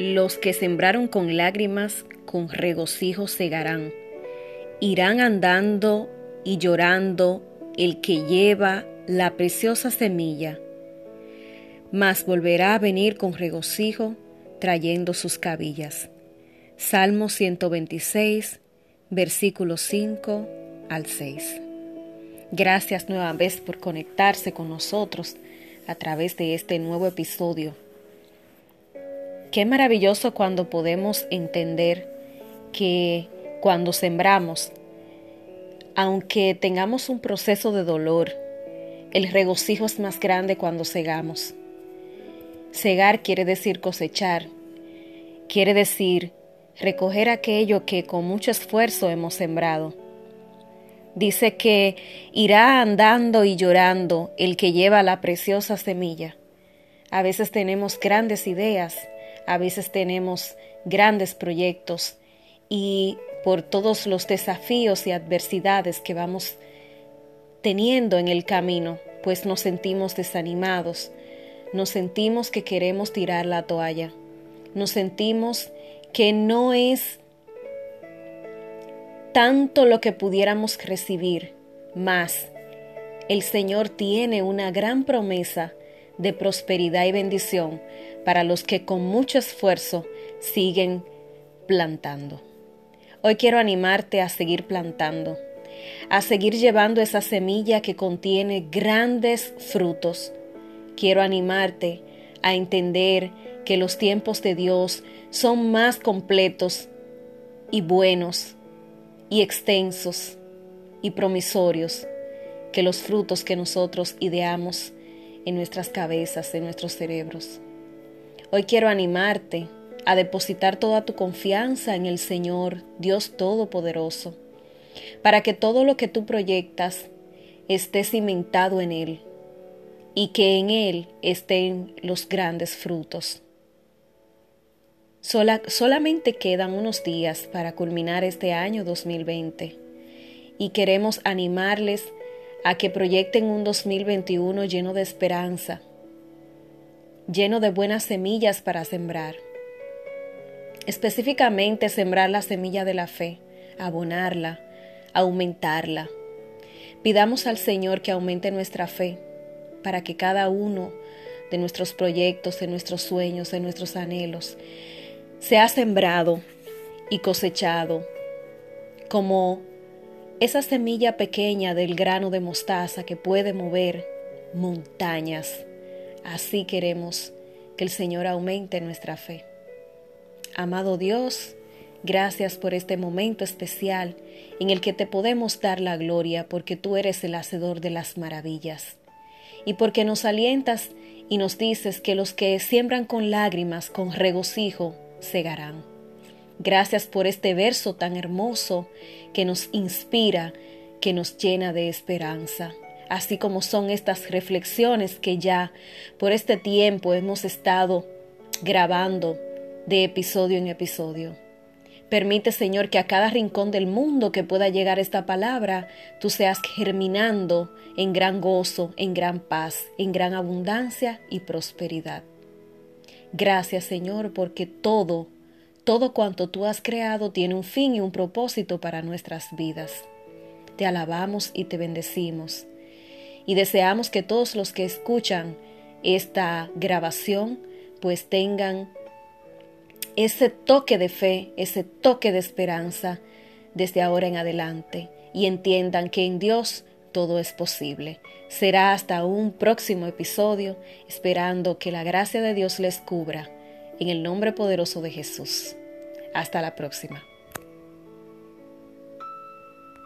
Los que sembraron con lágrimas, con regocijo segarán. Irán andando y llorando el que lleva la preciosa semilla, mas volverá a venir con regocijo trayendo sus cabillas. Salmo 126, versículos 5 al 6. Gracias nueva vez por conectarse con nosotros a través de este nuevo episodio. Qué maravilloso cuando podemos entender que cuando sembramos, aunque tengamos un proceso de dolor, el regocijo es más grande cuando segamos. Segar quiere decir cosechar, quiere decir recoger aquello que con mucho esfuerzo hemos sembrado. Dice que irá andando y llorando el que lleva la preciosa semilla. A veces tenemos grandes ideas, a veces tenemos grandes proyectos y por todos los desafíos y adversidades que vamos teniendo en el camino, pues nos sentimos desanimados, nos sentimos que queremos tirar la toalla, nos sentimos que no es tanto lo que pudiéramos recibir, más el Señor tiene una gran promesa de prosperidad y bendición para los que con mucho esfuerzo siguen plantando. Hoy quiero animarte a seguir plantando, a seguir llevando esa semilla que contiene grandes frutos. Quiero animarte a entender que los tiempos de Dios son más completos y buenos y extensos y promisorios que los frutos que nosotros ideamos en nuestras cabezas, en nuestros cerebros. Hoy quiero animarte a depositar toda tu confianza en el Señor, Dios Todopoderoso, para que todo lo que tú proyectas esté cimentado en Él y que en Él estén los grandes frutos. solamente quedan unos días para culminar este año 2020 y queremos animarles a que proyecten un 2021 lleno de esperanza, lleno de buenas semillas para sembrar. Específicamente sembrar la semilla de la fe, abonarla, aumentarla. Pidamos al Señor que aumente nuestra fe para que cada uno de nuestros proyectos, de nuestros sueños, de nuestros anhelos, sea sembrado y cosechado como esa semilla pequeña del grano de mostaza que puede mover montañas. Así queremos que el Señor aumente nuestra fe. Amado Dios, gracias por este momento especial en el que te podemos dar la gloria porque tú eres el hacedor de las maravillas y porque nos alientas y nos dices que los que siembran con lágrimas, con regocijo, segarán. Gracias por este verso tan hermoso que nos inspira, que nos llena de esperanza, así como son estas reflexiones que ya por este tiempo hemos estado grabando de episodio en episodio. Permite, Señor, que a cada rincón del mundo que pueda llegar esta palabra, tú seas germinando en gran gozo, en gran paz, en gran abundancia y prosperidad. Gracias, Señor, porque todo todo cuanto tú has creado tiene un fin y un propósito para nuestras vidas. Te alabamos y te bendecimos. Y deseamos que todos los que escuchan esta grabación pues tengan ese toque de fe, ese toque de esperanza desde ahora en adelante y entiendan que en Dios todo es posible. Será hasta un próximo episodio, esperando que la gracia de Dios les cubra. En el nombre poderoso de Jesús. Hasta la próxima.